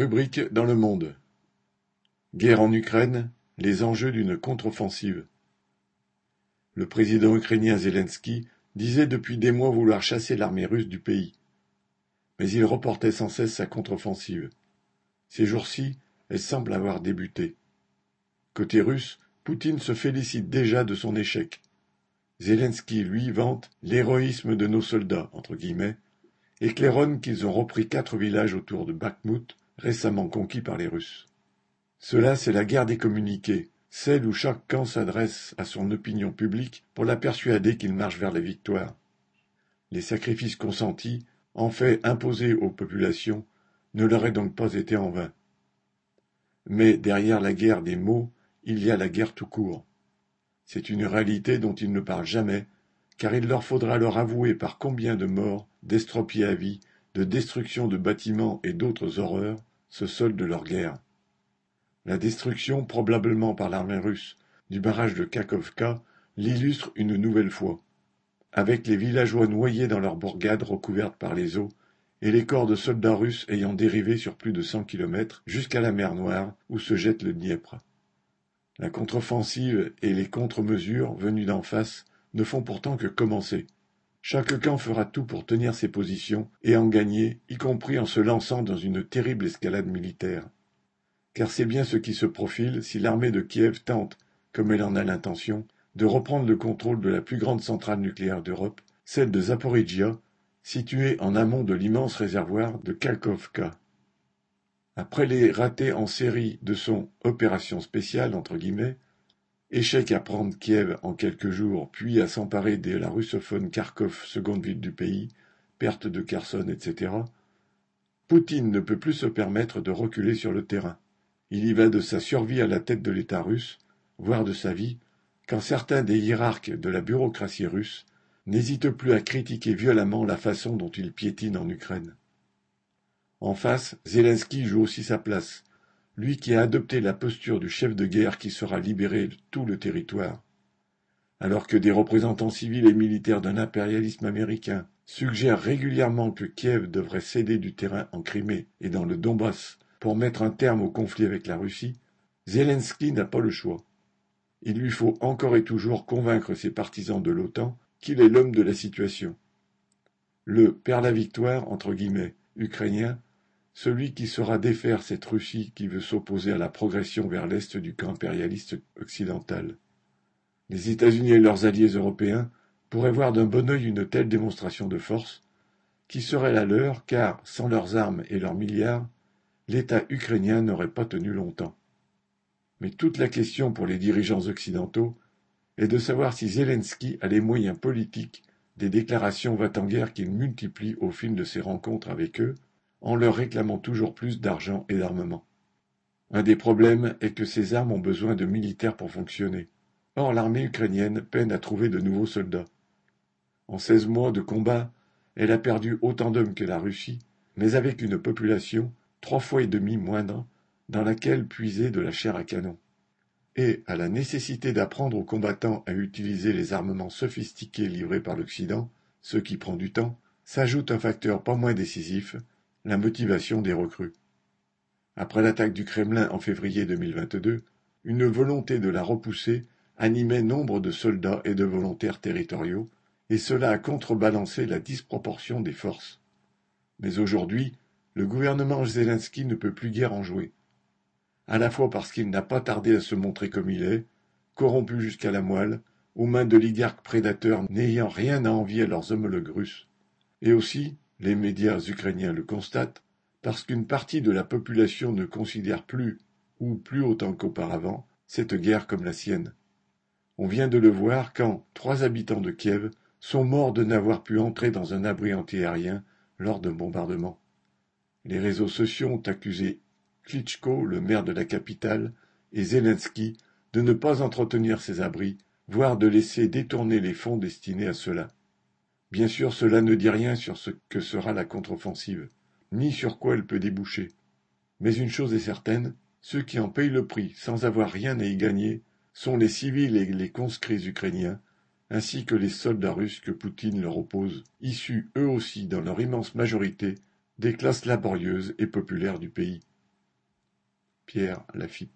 Rubrique dans le monde. Guerre en Ukraine, les enjeux d'une contre-offensive. Le président ukrainien Zelensky disait depuis des mois vouloir chasser l'armée russe du pays. Mais il reportait sans cesse sa contre-offensive. Ces jours-ci, elle semble avoir débuté. Côté russe, Poutine se félicite déjà de son échec. Zelensky, lui, vante l'héroïsme de nos soldats, entre guillemets, et claironne qu'ils ont repris quatre villages autour de Bakhmut, récemment conquis par les Russes. Cela, c'est la guerre des communiqués, celle où chaque camp s'adresse à son opinion publique pour la persuader qu'il marche vers la victoire. Les sacrifices consentis, en fait imposés aux populations, ne l'auraient donc pas été en vain. Mais derrière la guerre des mots, il y a la guerre tout court. C'est une réalité dont ils ne parlent jamais, car il leur faudra leur avouer par combien de morts, d'estropiés à vie, de destruction de bâtiments et d'autres horreurs se solde leur guerre. La destruction, probablement par l'armée russe, du barrage de Kakovka l'illustre une nouvelle fois, avec les villageois noyés dans leurs bourgades recouvertes par les eaux, et les corps de soldats russes ayant dérivé sur plus de cent kilomètres jusqu'à la mer Noire où se jette le Dniepr. La contre-offensive et les contre-mesures venues d'en face ne font pourtant que commencer. Chaque camp fera tout pour tenir ses positions et en gagner, y compris en se lançant dans une terrible escalade militaire. Car c'est bien ce qui se profile si l'armée de Kiev tente, comme elle en a l'intention, de reprendre le contrôle de la plus grande centrale nucléaire d'Europe, celle de Zaporizhia, située en amont de l'immense réservoir de Kalkovka. Après les ratés en série de son opération spéciale, entre guillemets, échec à prendre Kiev en quelques jours, puis à s'emparer de la russophone Kharkov, seconde ville du pays, perte de Kherson, etc., Poutine ne peut plus se permettre de reculer sur le terrain. Il y va de sa survie à la tête de l'État russe, voire de sa vie, quand certains des hiérarques de la bureaucratie russe n'hésitent plus à critiquer violemment la façon dont il piétine en Ukraine. En face, Zelensky joue aussi sa place, lui qui a adopté la posture du chef de guerre qui sera libéré tout le territoire. Alors que des représentants civils et militaires d'un impérialisme américain suggèrent régulièrement que Kiev devrait céder du terrain en Crimée et dans le Donbass pour mettre un terme au conflit avec la Russie, Zelensky n'a pas le choix. Il lui faut encore et toujours convaincre ses partisans de l'OTAN qu'il est l'homme de la situation. Le père la victoire, entre guillemets, ukrainien, celui qui saura défaire cette Russie qui veut s'opposer à la progression vers l'est du camp impérialiste occidental. Les États-Unis et leurs alliés européens pourraient voir d'un bon œil une telle démonstration de force, qui serait la leur car, sans leurs armes et leurs milliards, l'État ukrainien n'aurait pas tenu longtemps. Mais toute la question pour les dirigeants occidentaux est de savoir si Zelensky a les moyens politiques des déclarations va-t-en-guerre qu'il multiplie au fil de ses rencontres avec eux en leur réclamant toujours plus d'argent et d'armement. Un des problèmes est que ces armes ont besoin de militaires pour fonctionner. Or l'armée ukrainienne peine à trouver de nouveaux soldats. En seize mois de combat, elle a perdu autant d'hommes que la Russie, mais avec une population trois fois et demi moindre, dans laquelle puiser de la chair à canon. Et à la nécessité d'apprendre aux combattants à utiliser les armements sophistiqués livrés par l'Occident, ce qui prend du temps, s'ajoute un facteur pas moins décisif, la motivation des recrues. Après l'attaque du Kremlin en février 2022, une volonté de la repousser animait nombre de soldats et de volontaires territoriaux, et cela a contrebalancé la disproportion des forces. Mais aujourd'hui, le gouvernement Zelensky ne peut plus guère en jouer. À la fois parce qu'il n'a pas tardé à se montrer comme il est, corrompu jusqu'à la moelle, aux mains d'oligarques prédateurs n'ayant rien à envier à leurs homologues russes, et aussi les médias ukrainiens le constatent, parce qu'une partie de la population ne considère plus, ou plus autant qu'auparavant, cette guerre comme la sienne. On vient de le voir quand trois habitants de Kiev sont morts de n'avoir pu entrer dans un abri antiaérien lors d'un bombardement. Les réseaux sociaux ont accusé Klitschko, le maire de la capitale, et Zelensky de ne pas entretenir ces abris, voire de laisser détourner les fonds destinés à cela. Bien sûr, cela ne dit rien sur ce que sera la contre-offensive, ni sur quoi elle peut déboucher. Mais une chose est certaine, ceux qui en payent le prix sans avoir rien à y gagner sont les civils et les conscrits ukrainiens, ainsi que les soldats russes que Poutine leur oppose, issus eux aussi dans leur immense majorité des classes laborieuses et populaires du pays. Pierre Lafitte.